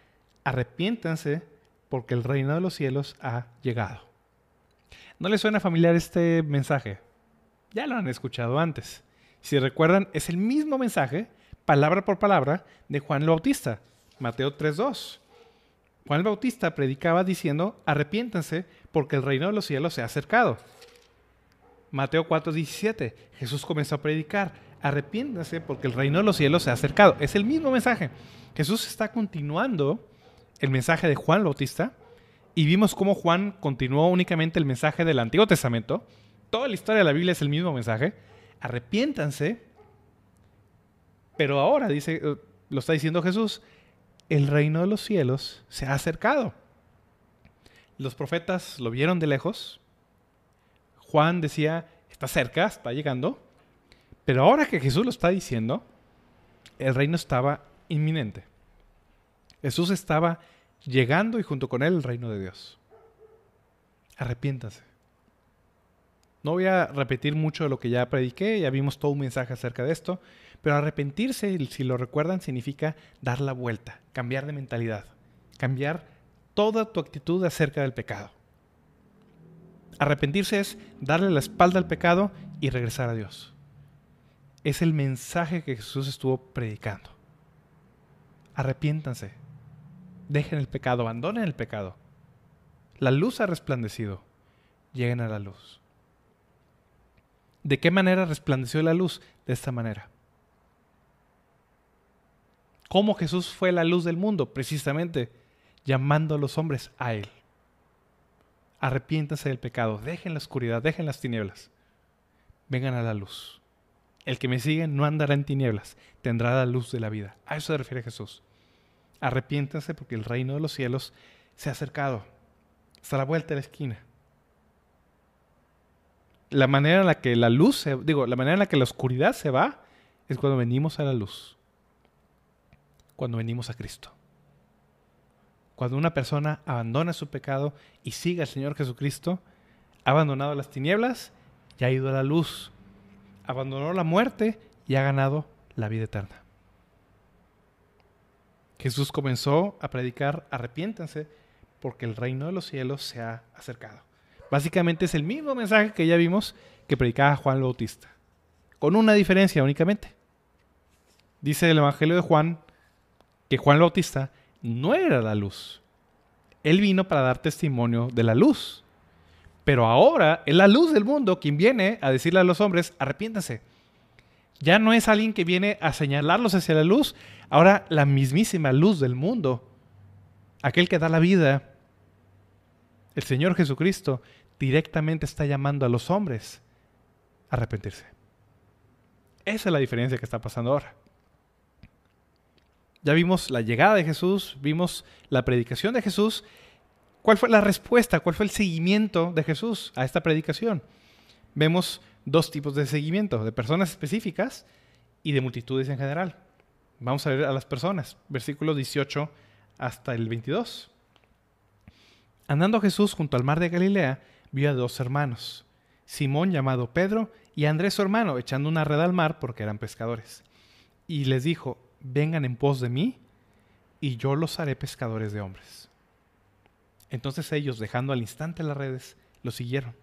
arrepiéntanse porque el reino de los cielos ha llegado. ¿No les suena familiar este mensaje? Ya lo han escuchado antes. Si recuerdan, es el mismo mensaje, palabra por palabra, de Juan el Bautista, Mateo 3.2. Juan el Bautista predicaba diciendo, arrepiéntanse porque el reino de los cielos se ha acercado. Mateo 4:17, Jesús comenzó a predicar, arrepiéntanse porque el reino de los cielos se ha acercado. Es el mismo mensaje. Jesús está continuando el mensaje de Juan Bautista y vimos cómo Juan continuó únicamente el mensaje del Antiguo Testamento. Toda la historia de la Biblia es el mismo mensaje. arrepiéntanse, pero ahora, dice, eh, lo está diciendo Jesús, el reino de los cielos se ha acercado. Los profetas lo vieron de lejos. Juan decía, está cerca, está llegando. Pero ahora que Jesús lo está diciendo, el reino estaba inminente. Jesús estaba llegando y junto con él el reino de Dios. Arrepiéntase. No voy a repetir mucho de lo que ya prediqué, ya vimos todo un mensaje acerca de esto, pero arrepentirse, si lo recuerdan, significa dar la vuelta, cambiar de mentalidad, cambiar toda tu actitud acerca del pecado. Arrepentirse es darle la espalda al pecado y regresar a Dios. Es el mensaje que Jesús estuvo predicando. Arrepiéntanse, dejen el pecado, abandonen el pecado. La luz ha resplandecido, lleguen a la luz. ¿De qué manera resplandeció la luz? De esta manera. ¿Cómo Jesús fue la luz del mundo? Precisamente llamando a los hombres a Él. Arrepiéntanse del pecado, dejen la oscuridad, dejen las tinieblas. Vengan a la luz. El que me sigue no andará en tinieblas, tendrá la luz de la vida. A eso se refiere Jesús. Arrepiéntanse porque el reino de los cielos se ha acercado. Está a la vuelta de la esquina la manera en la que la luz, se, digo, la manera en la que la oscuridad se va es cuando venimos a la luz. Cuando venimos a Cristo. Cuando una persona abandona su pecado y sigue al Señor Jesucristo, ha abandonado las tinieblas y ha ido a la luz. Abandonó la muerte y ha ganado la vida eterna. Jesús comenzó a predicar, arrepiéntanse, porque el reino de los cielos se ha acercado. Básicamente es el mismo mensaje que ya vimos que predicaba Juan Bautista, con una diferencia únicamente. Dice el Evangelio de Juan que Juan Bautista no era la luz. Él vino para dar testimonio de la luz. Pero ahora es la luz del mundo quien viene a decirle a los hombres, arrepiéntanse. Ya no es alguien que viene a señalarlos hacia la luz, ahora la mismísima luz del mundo, aquel que da la vida, el Señor Jesucristo, directamente está llamando a los hombres a arrepentirse. Esa es la diferencia que está pasando ahora. Ya vimos la llegada de Jesús, vimos la predicación de Jesús. ¿Cuál fue la respuesta? ¿Cuál fue el seguimiento de Jesús a esta predicación? Vemos dos tipos de seguimiento, de personas específicas y de multitudes en general. Vamos a ver a las personas, versículos 18 hasta el 22. Andando Jesús junto al mar de Galilea, vio a dos hermanos, Simón llamado Pedro y Andrés su hermano, echando una red al mar porque eran pescadores. Y les dijo, vengan en pos de mí y yo los haré pescadores de hombres. Entonces ellos, dejando al instante las redes, lo siguieron.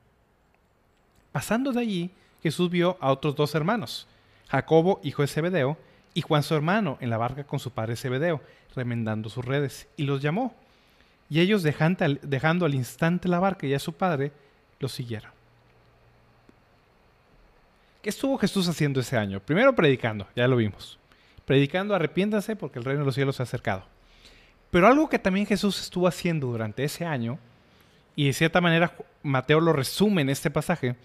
Pasando de allí, Jesús vio a otros dos hermanos, Jacobo, hijo de Zebedeo, y Juan su hermano, en la barca con su padre Zebedeo, remendando sus redes, y los llamó. Y ellos, dejando al instante la barca y a su padre, lo siguieron. ¿Qué estuvo Jesús haciendo ese año? Primero predicando, ya lo vimos. Predicando, arrepiéntanse porque el reino de los cielos se ha acercado. Pero algo que también Jesús estuvo haciendo durante ese año, y de cierta manera Mateo lo resume en este pasaje,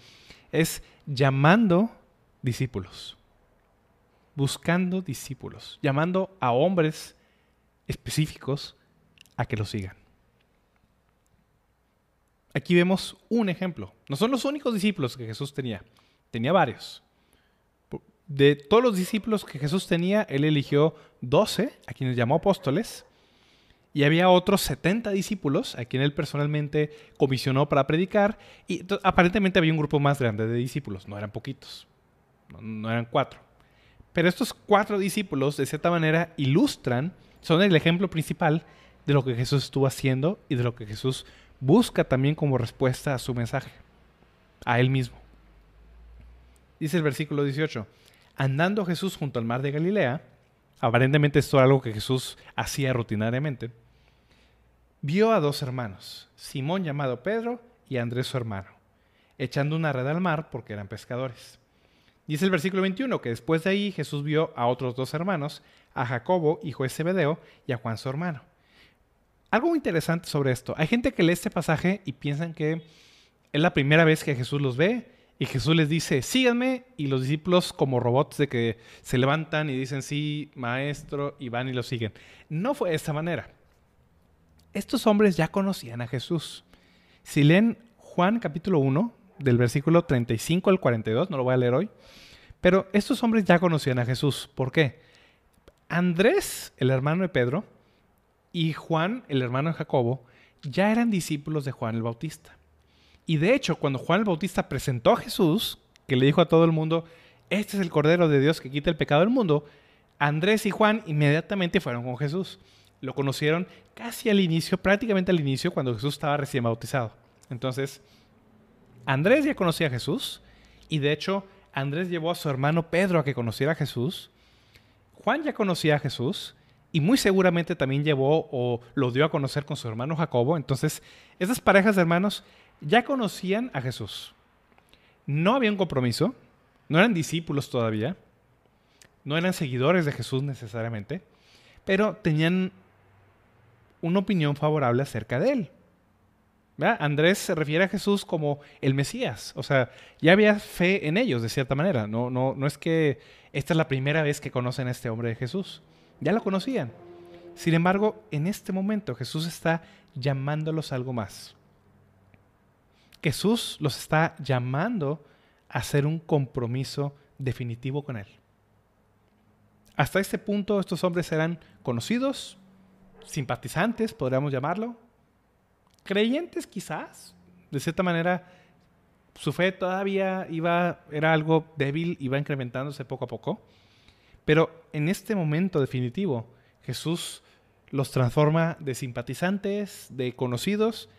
es llamando discípulos. Buscando discípulos. Llamando a hombres específicos a que lo sigan. Aquí vemos un ejemplo. No son los únicos discípulos que Jesús tenía, tenía varios. De todos los discípulos que Jesús tenía, él eligió 12, a quienes llamó apóstoles, y había otros 70 discípulos a quienes él personalmente comisionó para predicar, y aparentemente había un grupo más grande de discípulos, no eran poquitos, no, no eran cuatro. Pero estos cuatro discípulos, de cierta manera, ilustran, son el ejemplo principal de lo que Jesús estuvo haciendo y de lo que Jesús busca también como respuesta a su mensaje, a él mismo. Dice el versículo 18, andando Jesús junto al mar de Galilea, aparentemente esto era algo que Jesús hacía rutinariamente, vio a dos hermanos, Simón llamado Pedro y Andrés su hermano, echando una red al mar porque eran pescadores. Dice el versículo 21 que después de ahí Jesús vio a otros dos hermanos, a Jacobo, hijo de Zebedeo, y a Juan su hermano algo interesante sobre esto. Hay gente que lee este pasaje y piensan que es la primera vez que Jesús los ve Y Jesús les dice, síganme, y los discípulos como robots de que se levantan y dicen, sí, maestro, y van y lo siguen. No fue de esta manera. Estos hombres ya conocían a Jesús. Si leen Juan capítulo 1, del versículo 35 al 42, no lo voy a leer hoy, pero estos hombres ya conocían a Jesús. ¿Por qué? Andrés, el hermano de Pedro, y Juan, el hermano de Jacobo, ya eran discípulos de Juan el Bautista. Y de hecho, cuando Juan el Bautista presentó a Jesús, que le dijo a todo el mundo, este es el Cordero de Dios que quita el pecado del mundo, Andrés y Juan inmediatamente fueron con Jesús. Lo conocieron casi al inicio, prácticamente al inicio, cuando Jesús estaba recién bautizado. Entonces, Andrés ya conocía a Jesús y de hecho Andrés llevó a su hermano Pedro a que conociera a Jesús. Juan ya conocía a Jesús y muy seguramente también llevó o lo dio a conocer con su hermano Jacobo. Entonces, esas parejas de hermanos ya conocían a Jesús. No había un compromiso, no eran discípulos todavía, no eran seguidores de Jesús necesariamente, pero tenían una opinión favorable acerca de él. Andrés se refiere a Jesús como el Mesías, o sea, ya había fe en ellos de cierta manera, no, no, no es que esta es la primera vez que conocen a este hombre de Jesús, ya lo conocían. Sin embargo, en este momento Jesús está llamándolos a algo más. Jesús los está llamando a hacer un compromiso definitivo con Él. Hasta este punto estos hombres eran conocidos, simpatizantes, podríamos llamarlo, creyentes quizás, de cierta manera su fe todavía iba, era algo débil, iba incrementándose poco a poco, pero en este momento definitivo Jesús los transforma de simpatizantes, de conocidos,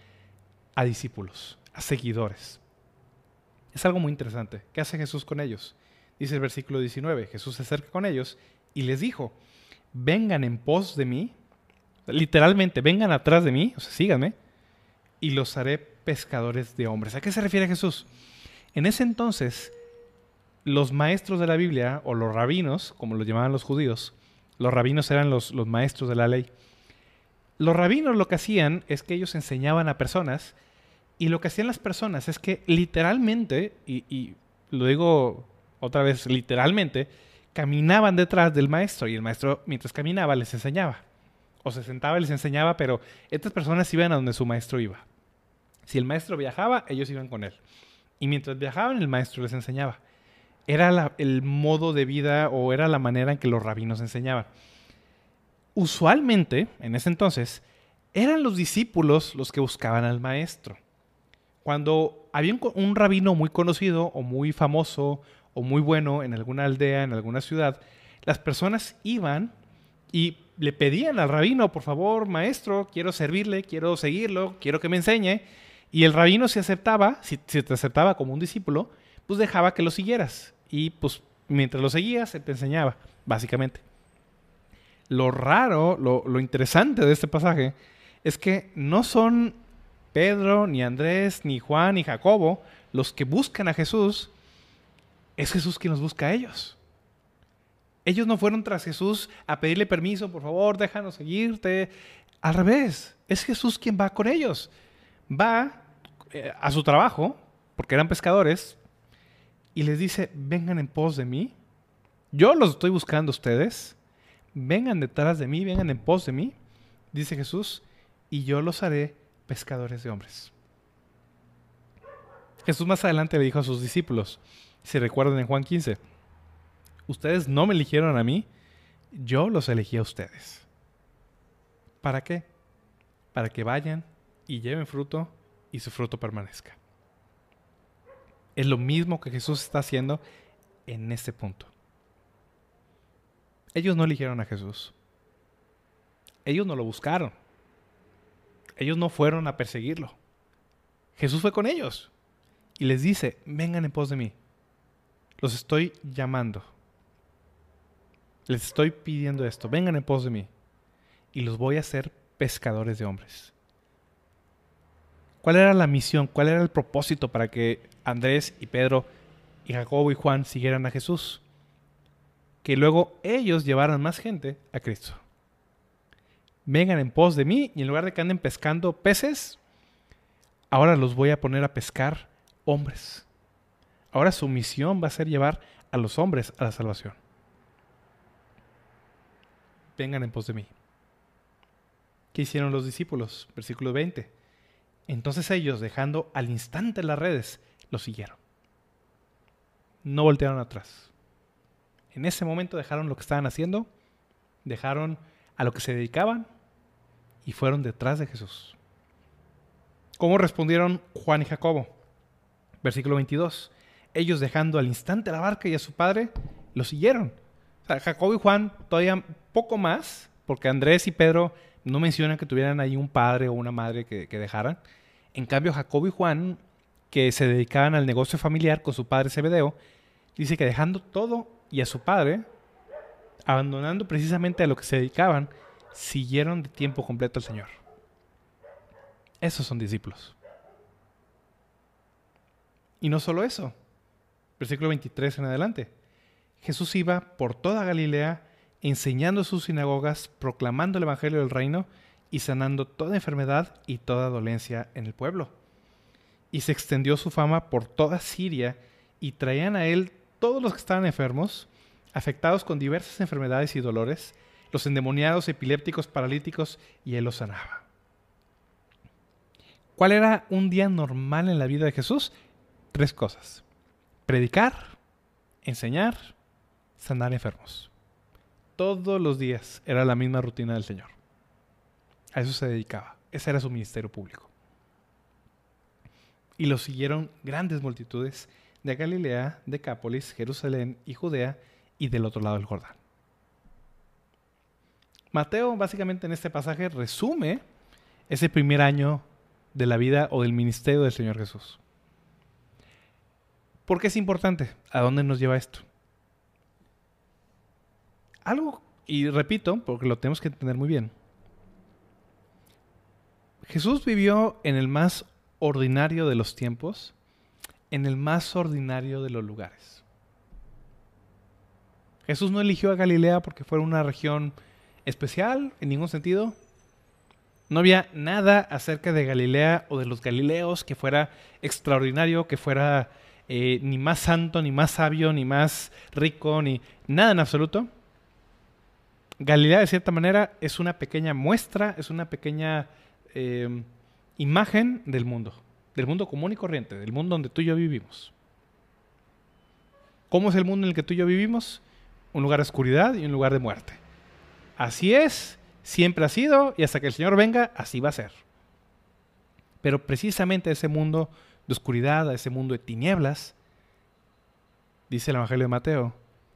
a discípulos a seguidores. Es algo muy interesante. ¿Qué hace Jesús con ellos? Dice el versículo 19, Jesús se acerca con ellos y les dijo, vengan en pos de mí, literalmente, vengan atrás de mí, o sea, síganme, y los haré pescadores de hombres. ¿A qué se refiere Jesús? En ese entonces, los maestros de la Biblia, o los rabinos, como los llamaban los judíos, los rabinos eran los, maestros de la ley. Los rabinos lo que hacían es que ellos enseñaban a personas y lo que hacían las personas es que literalmente, y, lo digo otra vez literalmente, caminaban detrás del maestro y el maestro mientras caminaba les enseñaba. O se sentaba y les enseñaba, pero estas personas iban a donde su maestro iba. Si el maestro viajaba, ellos iban con él. Y mientras viajaban, el maestro les enseñaba. Era el modo de vida o era la manera en que los rabinos enseñaban. Usualmente, en ese entonces, eran los discípulos los que buscaban al maestro. Cuando había un, rabino muy conocido o muy famoso o muy bueno en alguna aldea, en alguna ciudad, las personas iban y le pedían al rabino, por favor, maestro, quiero servirle, quiero seguirlo, quiero que me enseñe. Y el rabino si aceptaba, si, te aceptaba como un discípulo, pues dejaba que lo siguieras. Y pues mientras lo seguías, él te enseñaba, básicamente. Lo raro, lo interesante de este pasaje es que no son Pedro, ni Andrés, ni Juan, ni Jacobo, los que buscan a Jesús, es Jesús quien los busca a ellos. Ellos no fueron tras Jesús a pedirle permiso, por favor, déjanos seguirte. Al revés, es Jesús quien va con ellos. Va eh, a su trabajo, porque eran pescadores, y les dice, vengan en pos de mí. Yo los estoy buscando a ustedes. Vengan detrás de mí, vengan en pos de mí, dice Jesús, y yo los haré pescadores de hombres. Jesús más adelante le dijo a sus discípulos, si recuerdan en Juan 15, ustedes no me eligieron a mí, yo los elegí a ustedes. ¿Para qué? Para que vayan y lleven fruto y su fruto permanezca. Es lo mismo que Jesús está haciendo en este punto. Ellos no eligieron a Jesús. Ellos no lo buscaron. Ellos no fueron a perseguirlo. Jesús fue con ellos y les dice, vengan en pos de mí. Los estoy llamando. Les estoy pidiendo esto, vengan en pos de mí. Y los voy a hacer pescadores de hombres. ¿Cuál era la misión? ¿Cuál era el propósito para que Andrés y Pedro y Jacobo y Juan siguieran a Jesús? Que luego ellos llevaran más gente a Cristo vengan en pos de mí y en lugar de que anden pescando peces, ahora los voy a poner a pescar hombres. Ahora su misión va a ser llevar a los hombres a la salvación. Vengan en pos de mí. ¿Qué hicieron los discípulos? Versículo 20. Entonces ellos, dejando al instante las redes, lo siguieron. No voltearon atrás. En ese momento dejaron lo que estaban haciendo, dejaron a lo que se dedicaban y fueron detrás de Jesús. ¿Cómo respondieron Juan y Jacobo? Versículo 22. Ellos dejando al instante la barca y a su padre, lo siguieron. O y Juan todavía poco más, porque Andrés y Pedro no mencionan que tuvieran ahí un padre o una madre que, dejaran. En cambio, Jacobo y Juan, que se dedicaban al negocio familiar con su padre Zebedeo, dice que dejando todo y a su padre, abandonando precisamente a lo que se dedicaban, siguieron de tiempo completo al Señor. Esos son discípulos. Y no solo eso. Versículo 23 en adelante. Jesús iba por toda Galilea enseñando sus sinagogas, proclamando el Evangelio del reino y sanando toda enfermedad y toda dolencia en el pueblo. Y se extendió su fama por toda Siria y traían a él todos los que estaban enfermos, afectados con diversas enfermedades y dolores, los endemoniados, epilépticos, paralíticos, y él los sanaba. ¿Cuál era un día normal en la vida de Jesús? Tres cosas. Predicar, enseñar, sanar enfermos. Todos los días era la misma rutina del Señor. A eso se dedicaba. Ese era su ministerio público. Y lo siguieron grandes multitudes de Galilea, Decápolis, Jerusalén y Judea y del otro lado del Jordán. Mateo básicamente en este pasaje resume ese primer año de la vida o del ministerio del Señor Jesús. ¿Por qué es importante? ¿A dónde nos lleva esto? Algo, y repito, porque lo tenemos que entender muy bien. Jesús vivió en el más ordinario de los tiempos, en el más ordinario de los lugares. Jesús no eligió a Galilea porque fuera una región especial en ningún sentido. No había nada acerca de Galilea o de los Galileos que fuera extraordinario, que fuera eh, ni más santo, ni más sabio, ni más rico, ni nada en absoluto. Galilea, de cierta manera, es una pequeña muestra, es una pequeña eh, imagen del mundo, del mundo común y corriente, del mundo donde tú y yo vivimos. ¿Cómo es el mundo en el que tú y yo vivimos? Un lugar de oscuridad y un lugar de muerte. Así es, siempre ha sido, y hasta que el Señor venga, así va a ser. Pero precisamente ese mundo de oscuridad, a ese mundo de tinieblas, dice el Evangelio de Mateo,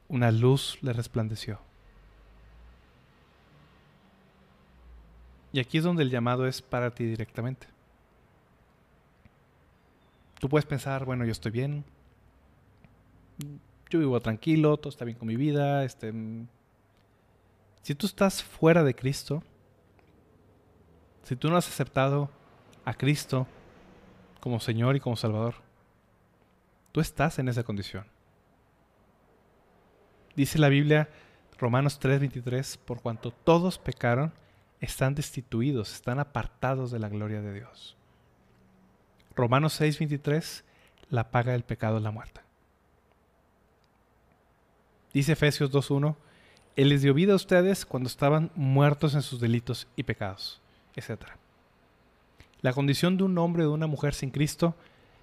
una luz le resplandeció. Y aquí es donde el llamado es para ti directamente. Tú puedes pensar, bueno, yo estoy bien, yo vivo tranquilo, todo está bien con mi vida, este, si tú estás fuera de Cristo, si tú no has aceptado a Cristo como Señor y como Salvador, tú estás en esa condición. Dice la Biblia, Romanos 3:23, por cuanto todos pecaron, están destituidos, están apartados de la gloria de Dios. Romanos 6:23, la paga del pecado es la muerte. Dice Efesios 2:1, él les dio vida a ustedes cuando estaban muertos en sus delitos y pecados, etc. La condición de un hombre o de una mujer sin Cristo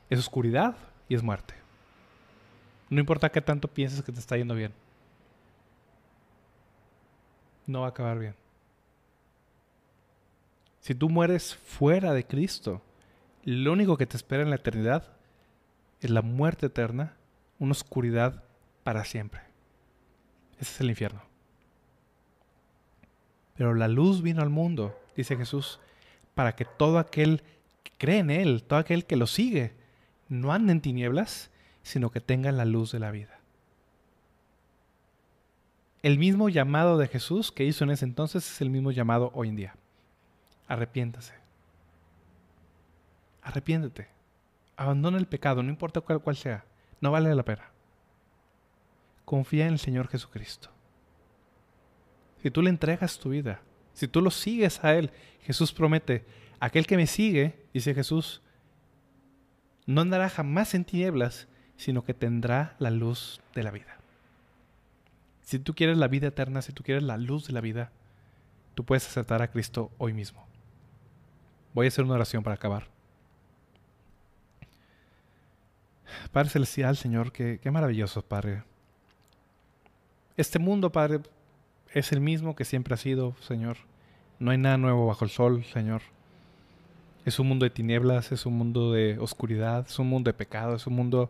es oscuridad y es muerte. No importa qué tanto pienses que te está yendo bien. No va a acabar bien. Si tú mueres fuera de Cristo, lo único que te espera en la eternidad es la muerte eterna, una oscuridad para siempre. Ese es el infierno. Pero la luz vino al mundo, dice Jesús, para que todo aquel que cree en Él, todo aquel que lo sigue, no ande en tinieblas, sino que tenga la luz de la vida. El mismo llamado de Jesús que hizo en ese entonces es el mismo llamado hoy en día. Arrepiéntase. Arrepiéntete. Abandona el pecado, no importa cuál, cuál sea. No vale la pena. Confía en el Señor Jesucristo si tú le entregas tu vida, si tú lo sigues a Él, Jesús promete, aquel que me sigue, dice Jesús, no andará jamás en tinieblas, sino que tendrá la luz de la vida. Si tú quieres la vida eterna, si tú quieres la luz de la vida, tú puedes aceptar a Cristo hoy mismo. Voy a hacer una oración para acabar. Padre Celestial, Señor, qué, qué maravilloso, Padre. Este mundo, Padre, es el mismo que siempre ha sido, Señor. No hay nada nuevo bajo el sol, Señor. Es un mundo de tinieblas, es un mundo de oscuridad, es un mundo de pecado, es un mundo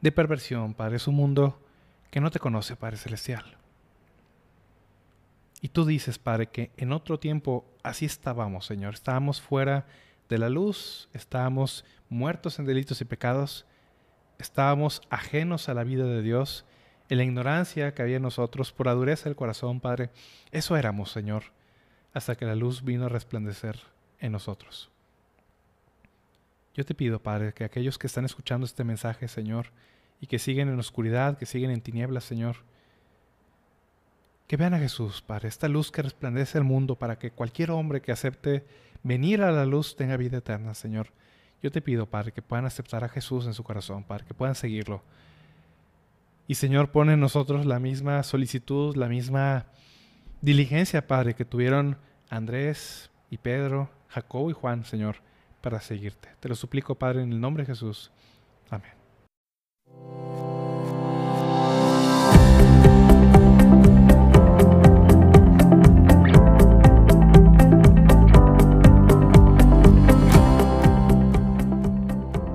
de perversión, Padre. Es un mundo que no te conoce, Padre Celestial. Y tú dices, Padre, que en otro tiempo así estábamos, Señor. Estábamos fuera de la luz, estábamos muertos en delitos y pecados, estábamos ajenos a la vida de Dios, en la ignorancia que había en nosotros, por la dureza del corazón, Padre. Eso éramos, Señor, hasta que la luz vino a resplandecer en nosotros. Yo te pido, Padre, que aquellos que están escuchando este mensaje, Señor, y que siguen en oscuridad, que siguen en tinieblas, Señor, que vean a Jesús, Padre, esta luz que resplandece el mundo para que cualquier hombre que acepte venir a la luz tenga vida eterna, Señor. Yo te pido, Padre, que puedan aceptar a Jesús en su corazón, Padre, que puedan seguirlo. Y Señor, pone en nosotros la misma solicitud, la misma diligencia, Padre, que tuvieron Andrés y Pedro, Jacobo y Juan, Señor, para seguirte. Te lo suplico, Padre, en el nombre de Jesús. Amén.